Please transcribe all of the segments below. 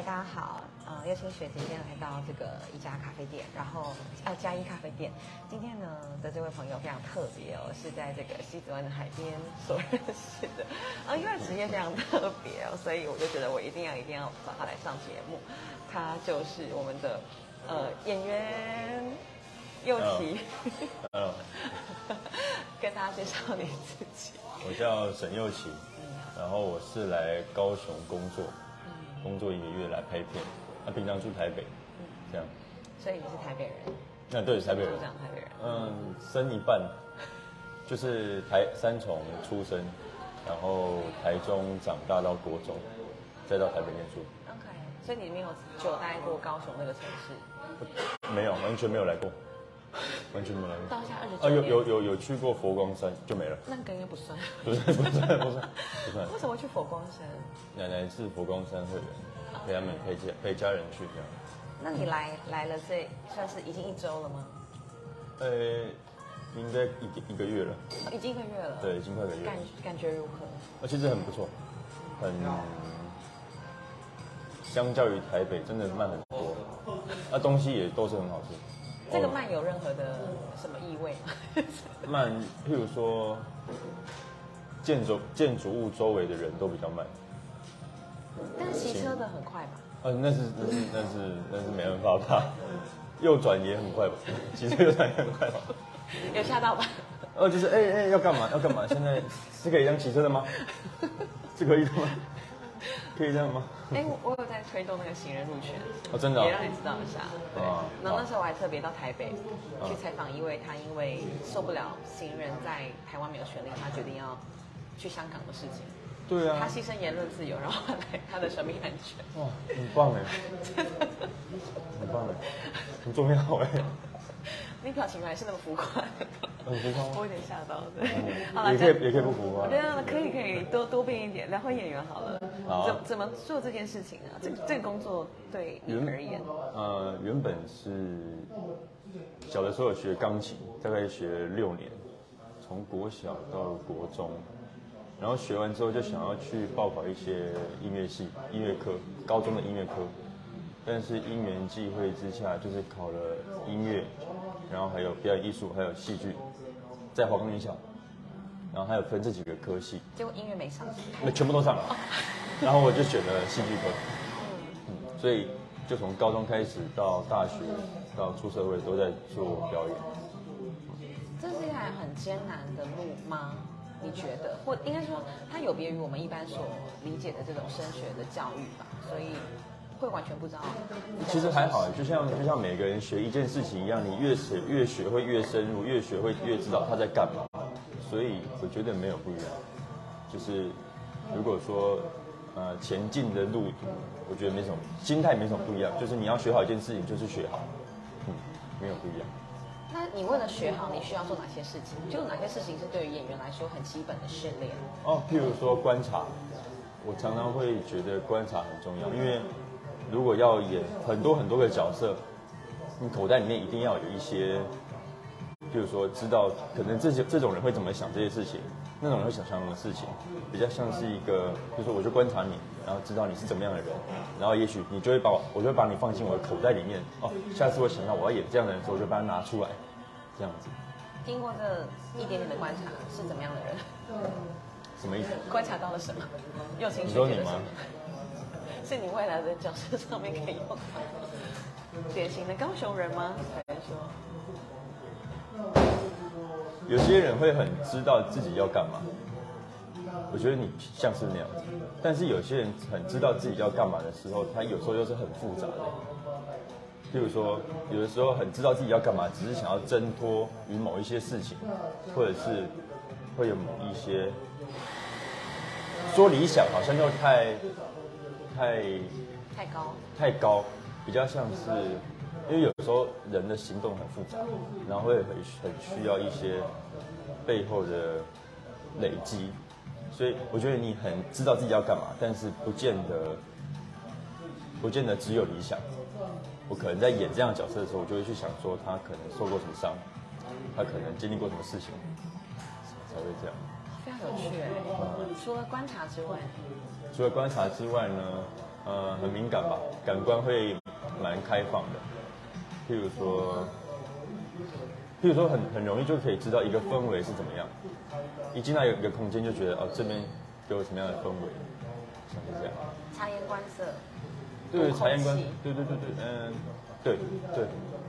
嗨，大家好，呃，叶青学今天来到这个一家咖啡店，然后呃嘉一咖啡店。今天呢的这位朋友非常特别哦，是在这个西子湾的海边所认识的，啊，因为职业非常特别哦，所以我就觉得我一定要一定要找他来上节目。他就是我们的呃演员佑奇，嗯，跟大家介绍你自己。我叫沈佑奇，然后我是来高雄工作，工作一个月来拍片，他平常住台北，这样。所以你是台北人，那对，台北人。台北人。嗯，生一半，就是台三重出生，然后台中长大到国中，再到台北念书，OK，所以你没有久待过高雄那个城市，没有，完全没有来过，完全没有来过。到现在二十啊，九年。有有有有去过佛光山就没了，那个应该 不算。不是不是不是不算。为什么会去佛光山？奶奶是佛光山会员，陪他们陪家陪家人去这样。那你来来了这算是已经一周了吗？呃，应该一个一个月了，已经一个月了。对，已经快一个月了感。感觉如何？呃，其实很不错，很相较于台北真的慢很多，那、东西也都是很好吃。这个哦慢有任何的什么意味吗？慢，譬如说建筑建筑物周围的人都比较慢，但是骑车的很快吧？呃，那是那是那是那是没办法吧，右转也很快吧，骑车右转也很快吧。有吓到吧？呃，就是哎哎、要干嘛要干嘛？现在是可以这样骑车的吗？是可以的吗？可以这样吗？哎、我我有在推动那个行人路权，哦，真的、哦也。让你知道一下。对啊，然后那时候我还特别到台北去采访一位，他因为受不了行人在台湾没有权利，他决定要去香港的事情。对啊他，牺牲言论自由，然后换来他的生命安全。哇，很棒哎，很棒哎，很重要哎，你表情还是那么浮夸，很浮夸吗？我有点吓到。对，好了，也可以也可以不浮夸。对啊，可以可以多多变一点，聊回演员好了。好怎怎么做这件事情啊？这这个工作对你而言，呃，原本是小的时候有学钢琴，大概学六年，从国小到国中，然后学完之后就想要去报考一些音乐系、音乐科，高中的音乐科，但是因缘际会之下，就是考了音乐，然后还有表演艺术，还有戏剧，在华冈艺校，然后还有分这几个科系，结果音乐没上。那全部都上了，然后我就选了戏剧科，嗯，所以就从高中开始到大学到出社会都在做表演。这是一条很艰难的路吗？你觉得，或应该说，它有别于我们一般所理解的这种升学的教育吧，所以会完全不知道。其实还好，就像就像每个人学一件事情一样，你越学越学会越深入，越学会越知道他在干嘛。所以我觉得没有不一样，就是如果说呃前进的路途，我觉得没什么心态没什么不一样，就是你要学好一件事情，就是学好，嗯，没有不一样。那你为了学好，你需要做哪些事情？就哪些事情是对于演员来说很基本的训练？哦，譬如说观察，我常常会觉得观察很重要，因为如果要演很多很多个角色，你口袋里面一定要有一些，比如说知道可能这些这种人会怎么想这些事情，那种人会想什么事情，比较像是一个，就是说我就观察你，然后知道你是怎么样的人，然后也许你就会把我，我就会把你放进我的口袋里面。哦，下次我想到我要演这样的人的时候，我就把它拿出来，这样子，经过这一点点的观察，是怎么样的人？什么意思？观察到了什么？又情你说你吗？是你未来的角色上面可以用到典型的高雄人吗？还是说，有些人会很知道自己要干嘛，我觉得你像是那样子。但是有些人很知道自己要干嘛的时候，他有时候又是很复杂的。譬如说，有的时候很知道自己要干嘛，只是想要挣脱于某一些事情，或者是会有某一些说理想，好像又太太太高？太高，比较像是，因为有时候人的行动很复杂，然后会很很需要一些背后的累积，所以我觉得你很知道自己要干嘛，但是不见得不见得只有理想。我可能在演这样的角色的时候，我就会去想说他可能受过什么伤，他可能经历过什么事情，才会这样。非常有趣哎。除了观察之外，除了观察之外呢，呃很敏感吧，感官会蛮开放的。譬如说，譬如说很很容易就可以知道一个氛围是怎么样，一进到一个空间就觉得哦这边给我什么样的氛围，像是这样。察言观色，对，空察言观气，对对对对，嗯，对对。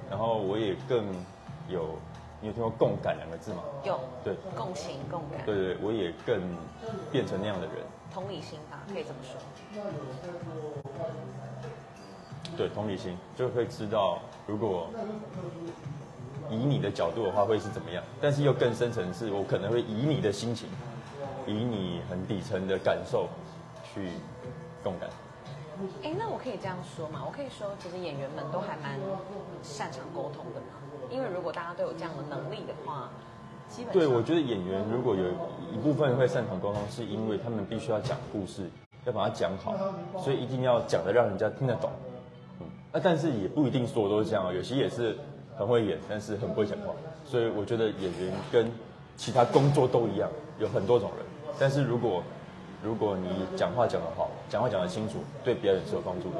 然后我也更有，你有听过共感两个字吗？有对共情共感，对对，我也更变成那样的人。同理心吧，可以这么说。对，同理心就会知道，如果以你的角度的话会是怎么样，但是又更深层次，我可能会以你的心情，以你很底层的感受去共感。哎，那我可以这样说嘛？我可以说，其实演员们都还蛮擅长沟通的嘛。因为如果大家都有这样的能力的话，基本对，我觉得演员如果有一部分会擅长沟通，是因为他们必须要讲故事，要把它讲好，所以一定要讲的让人家听得懂。嗯，那但是也不一定所有都是这样啊，有些也是很会演，但是很不会讲话。所以我觉得演员跟其他工作都一样，有很多种人。但是如果如果你讲话讲得好，讲话讲得清楚，对表演是有帮助的。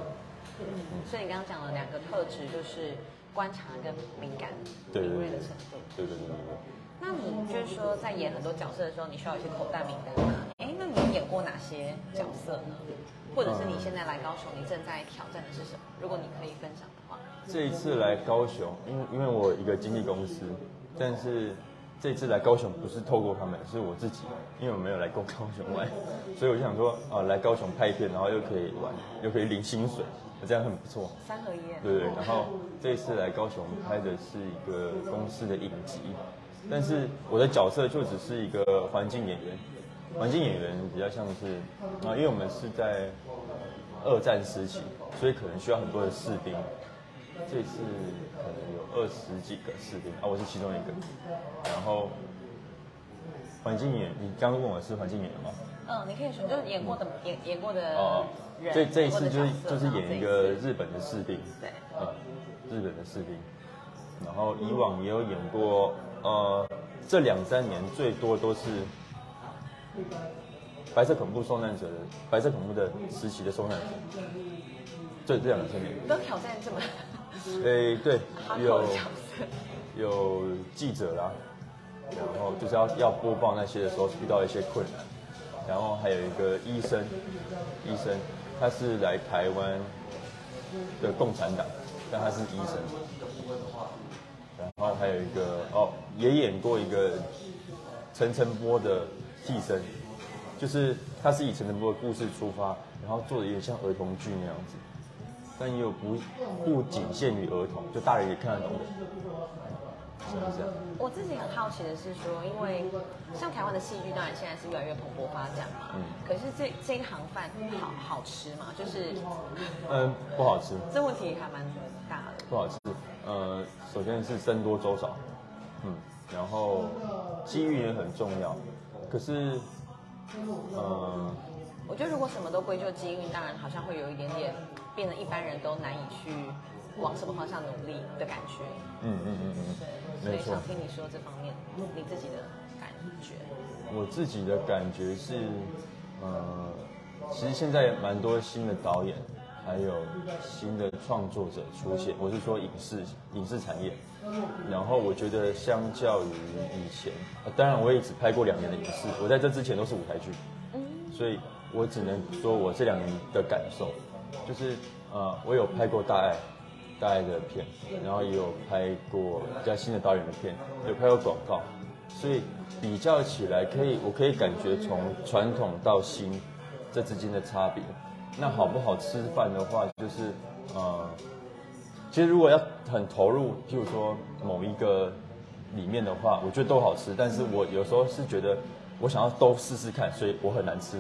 嗯所以你刚刚讲了两个特质，就是观察跟敏感、对对敏锐对的程度。对对对对对。那你就是说，在演很多角色的时候，你需要有一些口袋名单吗？哎，那你演过哪些角色呢？或者是你现在来高雄，你正在挑战的是什么？如果你可以分享的话，这一次来高雄，因为因为我一个经纪公司，但是这次来高雄不是透过他们，是我自己，因为我没有来过高雄玩，所以我就想说啊，来高雄拍片，然后又可以玩，又可以领薪水，这样很不错。三合一对，然后这一次来高雄拍的是一个公司的影集，但是我的角色就只是一个环境演员，环境演员比较像是啊，因为我们是在二战时期，所以可能需要很多的士兵。这次可能有二十几个士兵啊，我是其中一个。然后环境演，你刚刚问我是环境演员吗？嗯，你可以说，就是演过的演演过的哦，人，这这一次就是就是演一个日本的士兵，对，嗯，日本的士兵，然后以往也有演过，呃，这两三年最多都是白色恐怖受难者的白色恐怖的时期的受难者，这这两三年，都挑战这么 诶，对，有有记者啦，然后就是要要播报那些的时候遇到一些困难，然后还有一个医生，医生他是来台湾的共产党，但他是医生，然后还有一个哦，也演过一个陈晨波的替身，就是他是以陈晨波的故事出发，然后做的有点像儿童剧那样子，但又不不仅限于儿童，就大人也看得懂的，是不是？我自己很好奇的是说，因为像台湾的戏剧，当然现在是越来越蓬勃发展嘛。嗯可是这这一行饭好好吃吗？就是嗯，不好吃，这问题还蛮大的。不好吃。呃，首先是僧多粥少，嗯，然后机遇也很重要，可是，呃，我觉得如果什么都归咎机遇，当然好像会有一点点变得一般人都难以去往什么方向努力的感觉。嗯嗯嗯嗯，没错所以想。听你说这方面你自己的感觉。我自己的感觉是，呃，其实现在蛮多新的导演，还有新的创作者出现。我是说影视影视产业。然后我觉得相较于以前，啊当然我也只拍过两年的影视，我在这之前都是舞台剧，所以我只能说我这两年的感受，就是呃，我有拍过大爱。大爱的片，然后也有拍过比较新的导演的片，有拍过广告，所以比较起来，可以我可以感觉从传统到新这之间的差别。那好不好吃饭的话，就是呃，其实如果要很投入，譬如说某一个里面的话，我觉得都好吃，但是我有时候是觉得我想要都试试看，所以我很难吃。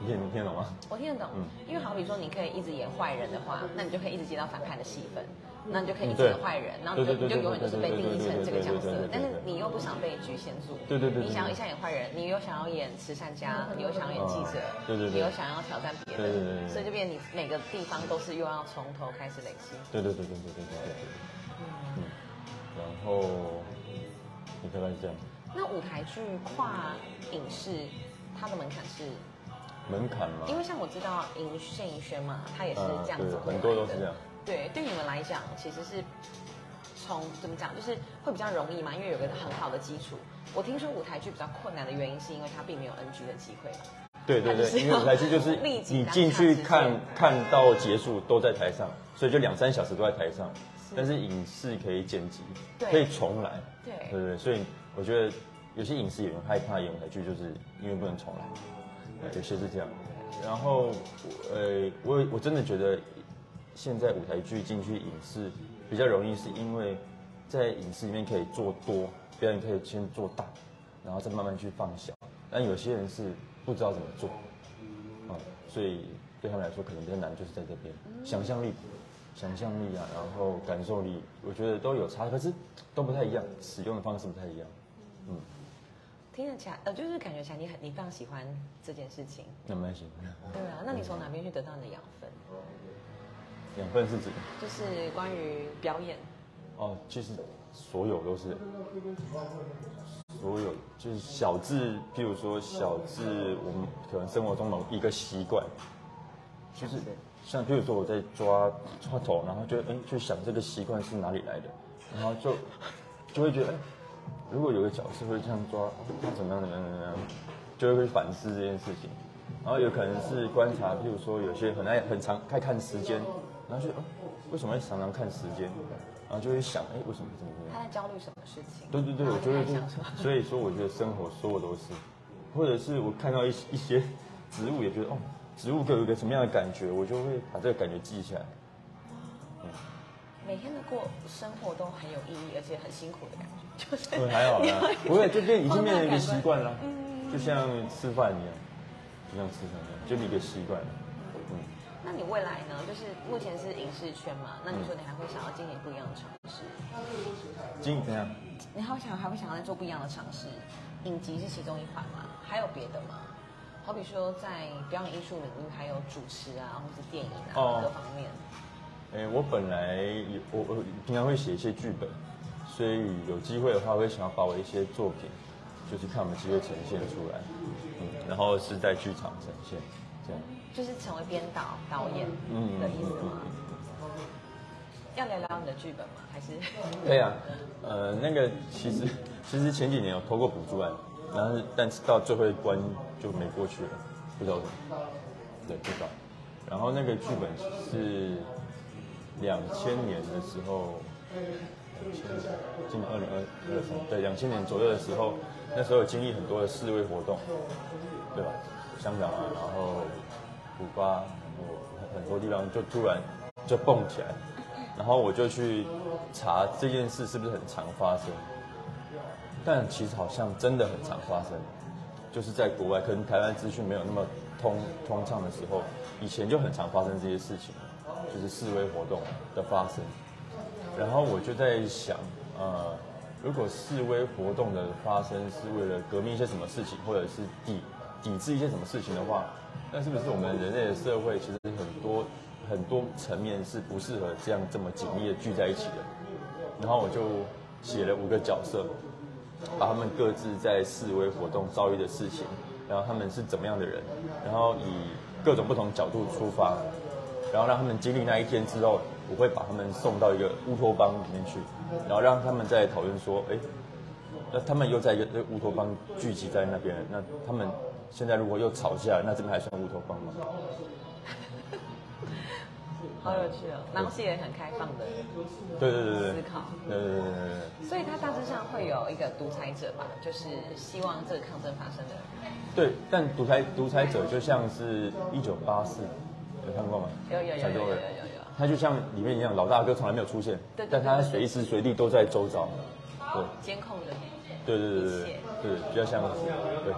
你听你听得懂吗？我听得懂，嗯因为好比说你可以一直演坏人的话，那你就可以一直接到反派的戏份，那你就可以演坏人，然后你就你就永远都是被定义成这个角色但是你又不想被局限住，对对对对你想要一下演坏人，你又想要演慈善家，你又想要演记者，嗯对对对你又想要挑战别人，对对对所以就变你每个地方都是又要从头开始累积。对对对对对对对对对。嗯，然后你大概是这样。那舞台剧跨影视，它的门槛是门槛嘛，因为像我知道银谢银轩嘛，他也是嗯这样子、对很多都是这样。对，对你们来讲，其实是从怎么讲，就是会比较容易嘛，因为有个很好的基础。我听说舞台剧比较困难的原因，是因为它并没有 NG 的机会嘛。对对对，因为舞台剧就是你进去看看到结束都在台上，所以就两三小时都在台上。但是影视可以剪辑，可以重来，对对对对，所以我觉得有些影视演员害怕演舞台剧，就是因为不能重来，有些是这样。然后呃，我我真的觉得现在舞台剧进去影视比较容易，是因为在影视里面可以做多，表演可以先做大，然后再慢慢去放小。但有些人是不知道怎么做，啊、所以对他们来说可能比较难，就是在这边想象力、想象力啊，然后感受力，我觉得都有差，可是都不太一样，使用的方式不太一样。嗯，听得起来，呃，就是感觉起来你很你非常喜欢这件事情。那蛮喜欢的。对啊，那你从哪边去得到你的养分？养分是指就是关于表演。哦，其实所有都是，所有就是小至，譬如说小至我们可能生活中某一个习惯，就是像譬如说我在抓抓头，然后就哎去想这个习惯是哪里来的，然后就就会觉得，哎如果有个角色会这样抓，哦他怎么样怎么样怎么样，就会去反思这件事情。然后有可能是观察，譬如说有些很爱很长爱看时间，然后就哦为什么会常常看时间，然后就会想，哎为什么怎么怎么样。他在焦虑什么事情？对对对，我就会想所以说我觉得生活所有都是，或者是我看到一一些植物，也觉得哦，植物给我一个什么样的感觉，我就会把这个感觉记下来。每天的过生活都很有意义，而且很辛苦的感觉，就是对，还好啦，不会就变已经变成一个习惯了，嗯就像吃饭一样，就像吃饭一样，就一个习惯了。嗯，那你未来呢？就是目前是影视圈嘛，那你说你还会想要经营不一样的尝试？今怎样？你还会想还会想要再做不一样的尝试？影集是其中一环吗？还有别的吗？好比说在表演艺术领域，还有主持啊，或是电影啊、哦各方面。哎，我本来有我我平常会写一些剧本，所以有机会的话，我会想要把我一些作品，就是看有没有机会呈现出来，嗯，然后是在剧场呈现，这样。就是成为编导、导演嗯的意思吗？要聊聊你的剧本吗？还是？对啊，呃，那个其实 其实前几年有投过补助案，然后但是到最后一关就没过去了，不知道为什么，对，不知道。然后那个剧本是两千年的时候，两千年，今年二零二二三，对，两千年左右的时候，那时候有经历很多的示威活动，对吧？香港啊，然后古巴，然后很多地方就突然就蹦起来，然后我就去查这件事是不是很常发生，但其实好像真的很常发生，就是在国外，可能台湾资讯没有那么通通畅的时候，以前就很常发生这些事情，就是示威活动的发生。然后我就在想，呃，如果示威活动的发生是为了革命一些什么事情，或者是抵抵制一些什么事情的话，那是不是我们人类的社会其实很多很多层面是不适合这样这么紧密的聚在一起的？然后我就写了五个角色，把他们各自在示威活动遭遇的事情，然后他们是怎么样的人，然后以各种不同角度出发，然后让他们经历那一天之后，我会把他们送到一个乌托邦里面去，然后让他们再讨论说，哎，那他们又在一个乌托邦聚集在那边，那他们现在如果又吵架，那这边还算乌托邦吗？好有趣哦，然后是也很开放的，对对对对，思考对对对对对。所以他大致上会有一个独裁者吧，就是希望这个抗争发生的。对，但独裁独裁者就像是一九八四，有看过吗？有有有有有有。他就像里面一样，老大哥从来没有出现，对对对但他随时随地都在周遭。对，监控的。对对对对对，对，比较像是对。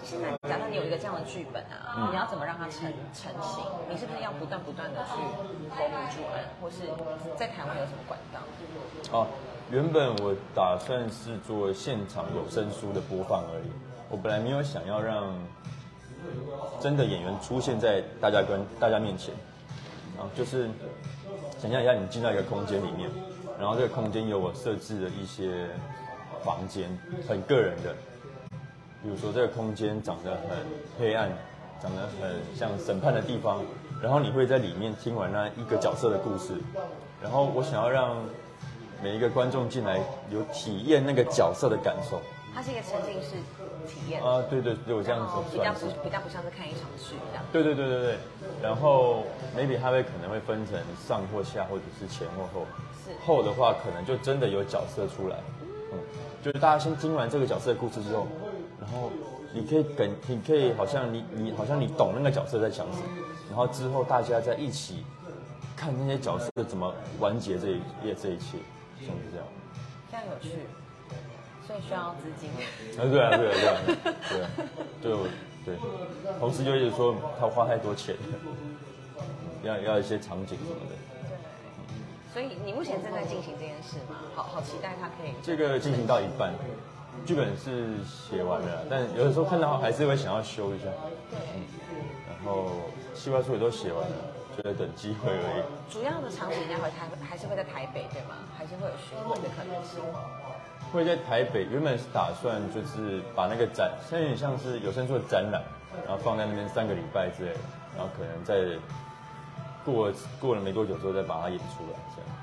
那现在假设你有一个这样的剧本啊，嗯你要怎么让它成成型？你是不是要不断不断的去投入助案，或是在台湾有什么管道？哦，原本我打算是做现场有声书的播放而已，我本来没有想要让真的演员出现在大家跟大家面前，啊，就是想象一下你进到一个空间里面，然后这个空间有我设置的一些房间，很个人的，比比如说这个空间长得很黑暗，长得很像审判的地方，然后你会在里面听完那一个角色的故事，然后我想要让每一个观众进来有体验那个角色的感受。它是一个沉浸式体验，啊，对对，对我这样子比较不。比较不像是看一场剧一样。对对对对对，然后 maybe 它会可能会分成上或下，或者是前或后。是后的话，可能就真的有角色出来，嗯，就是大家先听完这个角色的故事之后，然后你可以跟你可以好像你你好像你懂那个角色在想什么，然后之后大家在一起看那些角色怎么完结这一页这一切，像是这样。非常有趣，所以需要资金。啊，对啊，对啊，对啊，对啊，对，我对，同时就一直说他花太多钱，嗯要要一些场景什么的。所以你目前正在进行这件事吗？好好期待它可以。这个进行到一半，剧本是写完了，但有的时候看到还是会想要修一下。对，然后计划书也都写完了，就在等机会而已。主要的场景应该会台还是会在台北对吗？还是会有巡回的可能性？会在台北，原本是打算就是把那个展，现在有点像是有声书的展览，然后放在那边三个礼拜之类的，然后可能在过过了没多久之后再把它演出来，这样。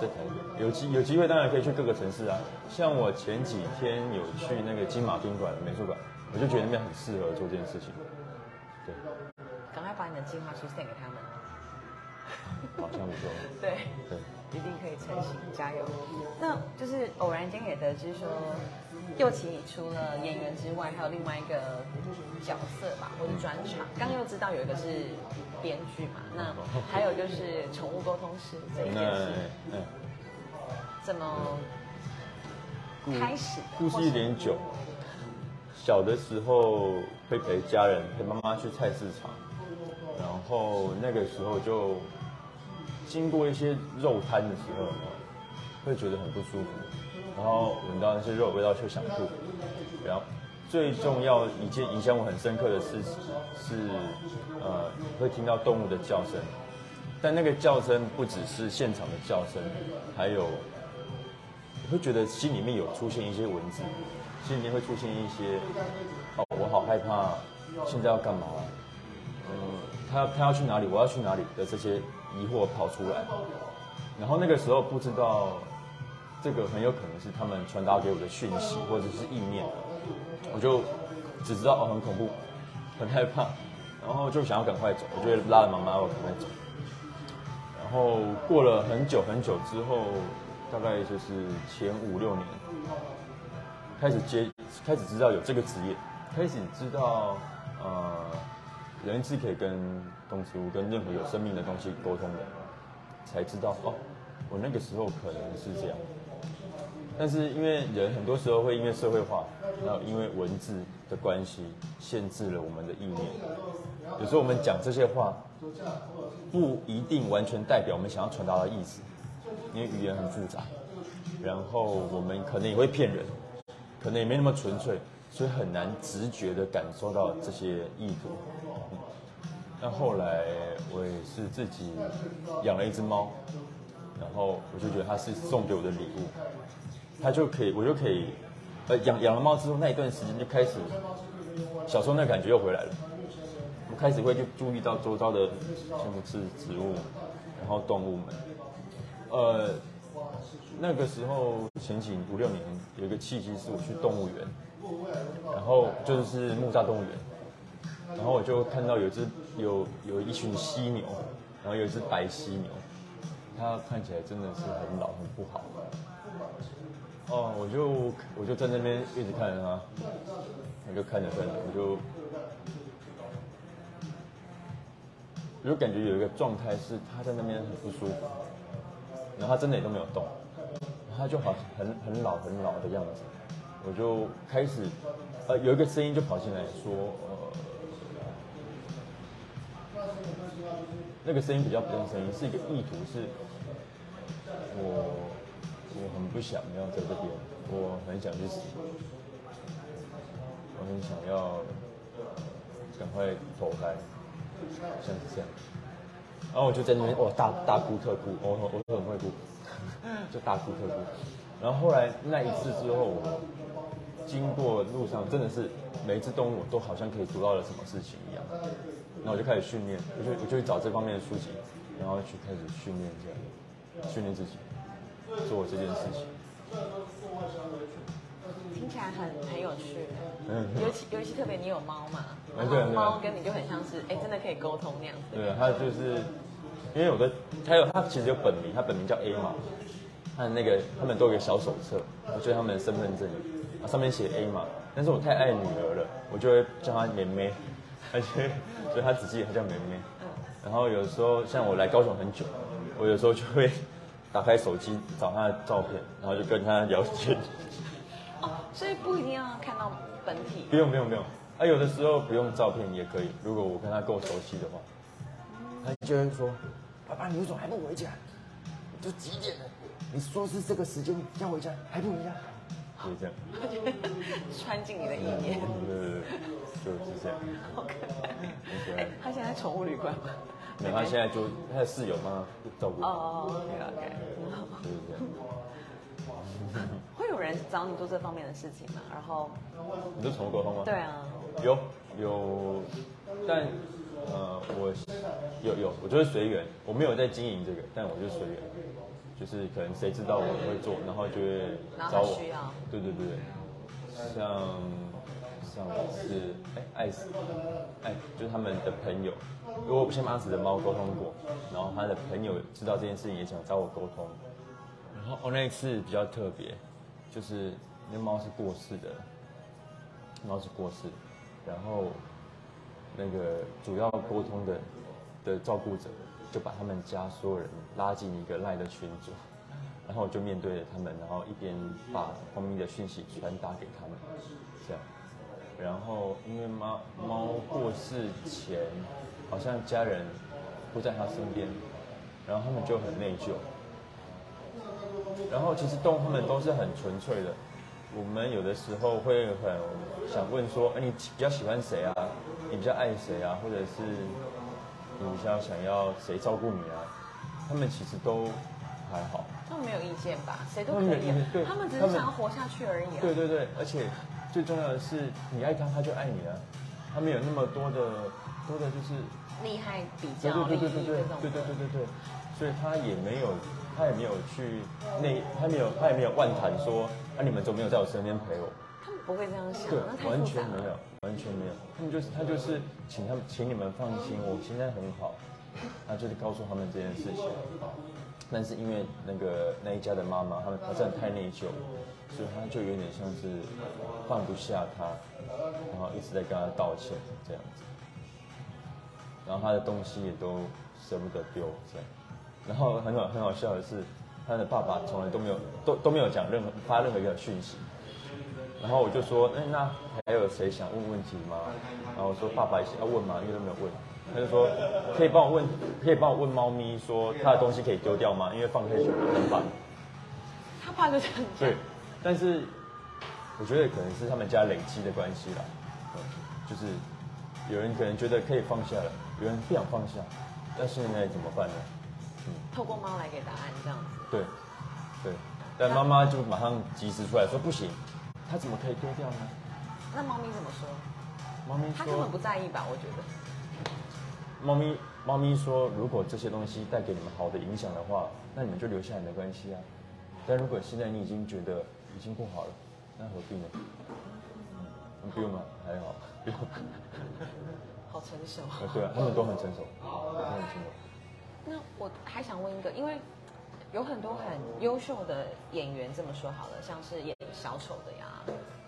在台北有机有机会当然可以去各个城市啊，像我前几天有去那个金马宾馆美术馆，我就觉得那边很适合做这件事情。对，赶快把你的计划书 send 给他们。好像不错。对，对，一定可以成型，加油！那就是偶然间也得知说，佑琪你除了演员之外，还有另外一个角色吧，或者专场。刚又知道有一个是编剧嘛，那还有就是宠物沟通师这一件那事，嗯，怎么开始的？故事一点久。小的时候会陪家人陪妈妈去菜市场，然后那个时候就经过一些肉摊的时候，会觉得很不舒服，然后闻到那些肉味道就想吐。然后最重要一件影响我很深刻的事情是，呃，会听到动物的叫声，但那个叫声不只是现场的叫声，还有你会觉得心里面有出现一些文字，心里面会出现一些，哦，我好害怕，现在要干嘛？嗯，他他要去哪里？我要去哪里的这些疑惑跑出来，然后那个时候不知道，这个很有可能是他们传达给我的讯息或者是意念，我就只知道哦很恐怖，很害怕，然后就想要赶快走，我就拉着妈妈我赶快走。然后过了很久很久之后，大概就是前五六年，开始接，开始知道有这个职业，开始知道，呃，人是可以跟动植物、跟任何有生命的东西沟通的，才知道哦，我那个时候可能是这样。但是因为人很多时候会因为社会化，然后因为文字的关系，限制了我们的意念。有时候我们讲这些话，不一定完全代表我们想要传达的意思，因为语言很复杂，然后我们可能也会骗人，可能也没那么纯粹，所以很难直觉的感受到这些意图。嗯那后来我也是自己养了一只猫，然后我就觉得它是送给我的礼物，他就可以，我就可以，呃，养养了猫之后那一段时间就开始，小时候那感觉又回来了。我开始会去注意到周遭的像是植物，然后动物们。呃，那个时候前几五六年有一个契机是我去动物园，然后就是木栅动物园，然后我就看到有只有有一群犀牛，然后有一只白犀牛，它看起来真的是很老很不好。哦，我就我就在那边一直看着他，我就看着看着，我就我就感觉有一个状态是他在那边很不舒服，然后他真的也都没有动，然后就好像很很老很老的样子，我就开始呃有一个声音就跑进来说，呃，那个声音比较不像声音，是一个意图是，我我很不想要在这边，我很想去死，我很想要赶快投胎。像是这样。然后我就在那边，哦，大大哭特哭，我我我很会哭，就大哭特哭。然后后来那一次之后，我经过路上，真的是每一只动物都好像可以读到了什么事情一样。然后我就开始训练，我就我就去找这方面的书籍，然后去开始训练这样，训练自己做这件事情。听起来很很有趣，嗯尤其尤其特别你有猫嘛，然后猫跟你就很像是哎，真的可以沟通那样子。对，它就是因为有的，它有它其实有本名，它本名叫 A 嘛，他的那个他们都有一个小手册，我觉得他们的身份证啊上面写 A 嘛，但是我太爱女儿了，我就会叫她妹妹，而且所以她只记得她叫妹妹。然后有时候像我来高雄很久，我有时候就会打开手机找他的照片，然后就跟他聊天。哦，所以不一定要看到本体不。用不用不用，啊有的时候不用照片也可以，如果我跟他够熟悉的话，他就会说，爸爸你为什么还不回家？都几点了？你说是这个时间要回家，还不回家？就是这样，穿进你的意念，对对对，就是这样。好可爱。很可爱，哎他现在在宠物旅馆吗？没有，他现在就他的室友帮他照顾，哦，OK OK，就是这样。会有人找你做这方面的事情吗？然后，你是宠物沟通吗？对啊，有有，但呃，我有有，我就是随缘，我没有在经营这个，但我就随缘，就是可能谁知道我会做，然后就会找我。他需要，对对对，像像是哎爱死哎，就是他们的朋友，因为我先跟阿死的猫沟通过，然后他的朋友知道这件事情也想找我沟通，然后哦那一次比较特别，就是那猫是过世的，猫是过世，然后那个主要沟通的的照顾者就把他们家所有人拉进一个赖的群组，然后我就面对着他们，然后一边把猫咪的讯息传达给他们，这样。然后因为猫猫过世前，好像家人不在他身边，然后他们就很内疚。然后其实动物它们都是很纯粹的，我们有的时候会很想问说，哎，你比较喜欢谁啊？你比较爱谁啊？或者是你比较想要谁照顾你啊？他们其实都还好。他们没有意见吧？谁都可以意见对，他们只是想要活下去而已啊。对对对，而且最重要的是，你爱他，他就爱你啊。他没有那么多的多的，就是厉害比对较、利对对对对对对对对对，所以他也没有，他也没有去那，他没有他也没有万谈说，啊你们怎么没有在我身边陪我？他们不会这样想对，，完全没有。，完全没有。他们就是他就是请他们请你们放心，我现在很好，他就是告诉他们这件事情。但是因为那个那一家的妈妈，他们她真的太内疚，所以他就有点像是放不下他，然后一直在跟他道歉这样子。然后他的东西也都舍不得丢这样。然后很好很好笑的是，他的爸爸从来都没有都都没有讲任何发任何一个讯息。然后我就说，哎，那还有谁想问问题吗？然后我说爸爸也要问吗？因为都没有问。他就说，可以帮我问，可以帮我问猫咪说它的东西可以丢掉吗？因为放太久了很烦。他怕就这样讲对，，但是我觉得可能是他们家累积的关系啦，嗯就是有人可能觉得可以放下了，有人不想放下，那现在怎么办呢？透过猫来给答案这样子。对，对，但妈妈就马上及时出来说不行，它怎么可以丢掉呢？那猫咪怎么说？猫咪它根本不在意吧？我觉得。猫咪猫咪说，如果这些东西带给你们好的影响的话，那你们就留下来没关系啊。但如果现在你已经觉得已经不好了，那何必呢？嗯，不用了，还好，不用。好成熟。呃，对啊，他们都很成熟，都很成熟。那我还想问一个，因为有很多很优秀的演员，这么说好了，像是演小丑的呀，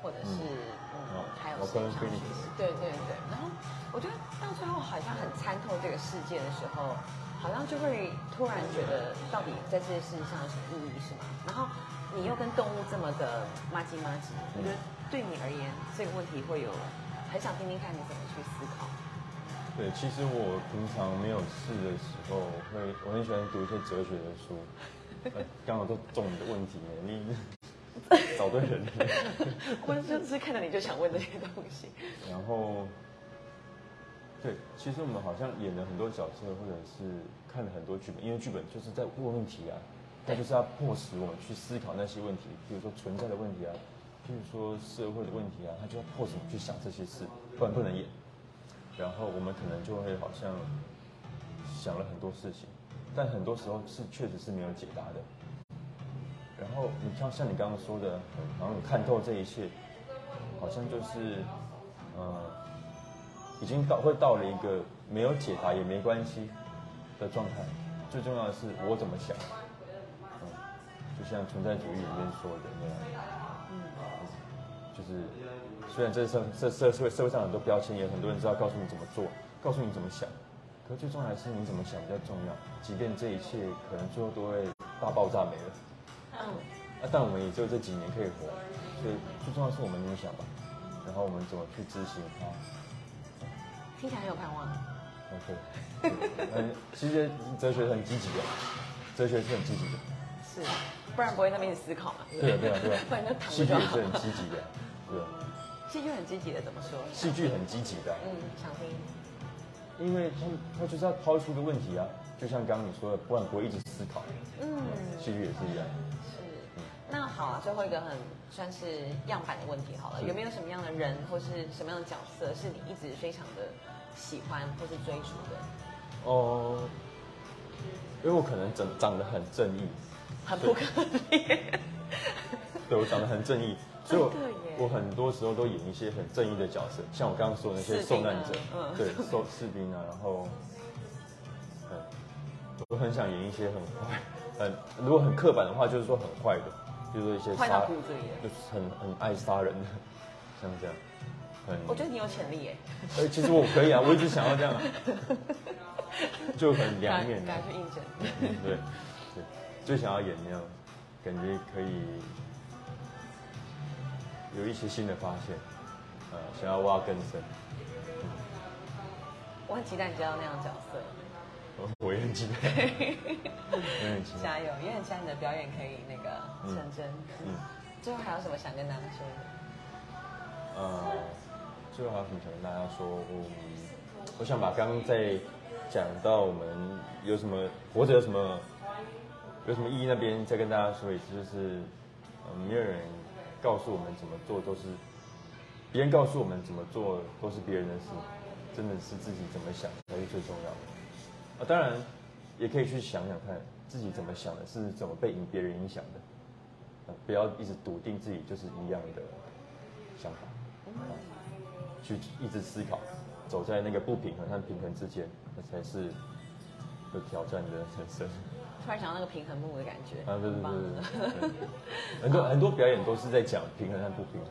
或者是嗯哦还有我跟谁像 Felix 对对对。然后我觉得到最后好像很参透这个世界的时候，好像就会突然觉得，到底在这些事情上有什么意义，是吗？然后你又跟动物这么的麻吉麻吉，我觉得对你而言这个问题会有很想听听看你怎么去思考。对，其实我平常没有事的时候，会我很喜欢读一些哲学的书，呃刚好都中你的问题呢，你 找对人了。我就是看到你就想问这些东西。然后，对，其实我们好像演了很多角色，或者是看了很多剧本，因为剧本就是在问问题啊，它就是要迫使我们去思考那些问题，比如说存在的问题啊，譬如说社会的问题啊，他就要迫使你去想这些事，不然不能演。然后我们可能就会好像想了很多事情，但很多时候是确实是没有解答的。然后你像像你刚刚说的，然后你看透这一切，好像就是，呃，已经到会到了一个没有解答也没关系的状态。最重要的是我怎么想，嗯，就像存在主义里面说的那样，嗯，就是虽然这社这社社会社会上很多标签，也很多人知道告诉你怎么做，告诉你怎么想，可最重要的是你怎么想比较重要。即便这一切可能最后都会大爆炸没了。嗯，啊，但我们也只有这几年可以活，所以最重要是我们怎么想吧，然后我们怎么去执行它。听起来很有盼望。OK，嗯，其实哲学是很积极的，哲学是很积极的，是，不然不会那么一直思考嘛。对啊对啊对啊 不然就躺戏剧也是很积极的，对啊，戏剧很积极的，怎么说？戏剧很积极的啊，嗯，想听。因为他们他就是要抛出个问题啊，就像刚刚你说的，不然不会一直思考，嗯，戏剧也是一样。是。那好啊，最后一个很算是样板的问题好了，有没有什么样的人或是什么样的角色是你一直非常的喜欢或是追逐的？哦，因为我可能长长得很正义，很不可怜。对我长得很正义，所以我很多时候都演一些很正义的角色，像我刚刚说的那些受难者，嗯对，受士兵啊，然后，嗯，我很想演一些很坏，很如果很刻板的话，就是说很坏的，就是说一些坏到杀骨子里耶就是很很爱杀人的，像这样，很，我觉得你有潜力耶，呃，其实我可以啊，我一直想要这样啊，就很两面的赶，快去应征。嗯对，对，就想要演那样，感觉可以有一些新的发现，呃，想要挖更深，我很期待你接到那样的角色，我 我也很期待，我也很期待。加油！也很期待你的表演可以那个成真。嗯，最后还有什么想跟大家说的？呃，最后还有什么想跟大家说？我我想把刚刚在讲到我们有什么活着有什么有什么意义那边再跟大家说一次，就是嗯，没有人告诉我们怎么做，都是别人告诉我们怎么做都是别人的事，真的是自己怎么想才是最重要的。啊，当然也可以去想想看自己怎么想的，是怎么被别人影响的。呃不要一直笃定自己就是一样的想法，啊去一直思考，走在那个不平衡和平衡之间，那才是有挑战的人生。突然想到那个平衡木的感觉，啊，对对对对 对，很多很多表演都是在讲平衡和不平衡，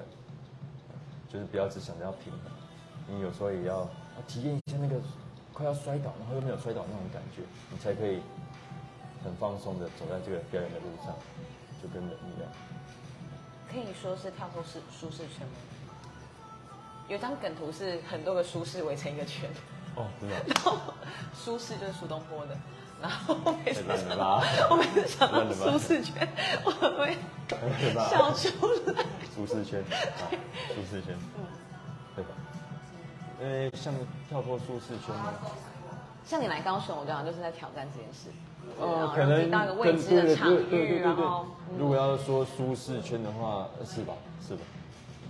就是不要只想着要平衡，你有时候也要要体验一下那个快要摔倒，然后又没有摔倒那种感觉，你才可以很放松的走在这个表演的路上，就跟人一样。可以说是跳脱舒舒适圈吗？有张梗图是很多个舒适围成一个圈，哦，真的，然后舒适就是苏东坡的，然后每次太烂了我每次想到舒适圈，我会？笑出来。舒适圈啊，舒适圈，对吧？因为像跳脱舒适圈呢，像你来高雄，我觉得就是在挑战这件事。哦可能到一个未知的对场域，然后，如果要说舒适圈的话，呃是吧？是吧？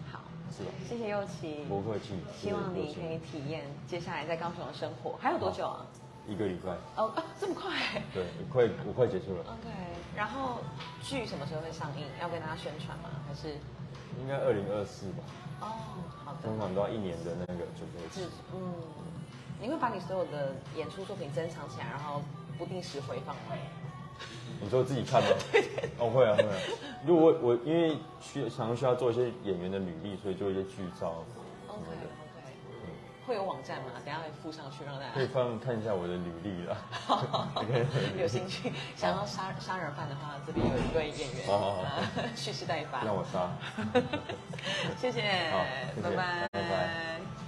好，是吧？谢谢佑琪，不客气，希望你可以体验接下来在高雄的生活，还有多久啊？一个礼拜，哦啊，这么快对，快我快结束了，？OK，然后剧什么时候会上映？要跟大家宣传吗？还是？应该二零二四吧，哦，好的。通常都要一年的那个准备是期。嗯，你会把你所有的演出作品珍藏起来，然后不定时回放吗？你说自己看吗？哦，会啊会啊。如果我我因为需常常需要做一些演员的履历，所以做一些剧照什么的，OK，会有网站吗？等下会附上去让大可以家。放看一下我的履历了。有兴趣想要杀杀人犯的话，这边有一位演员好好好呃蓄势待发。让我杀。谢谢好，谢谢拜拜，拜拜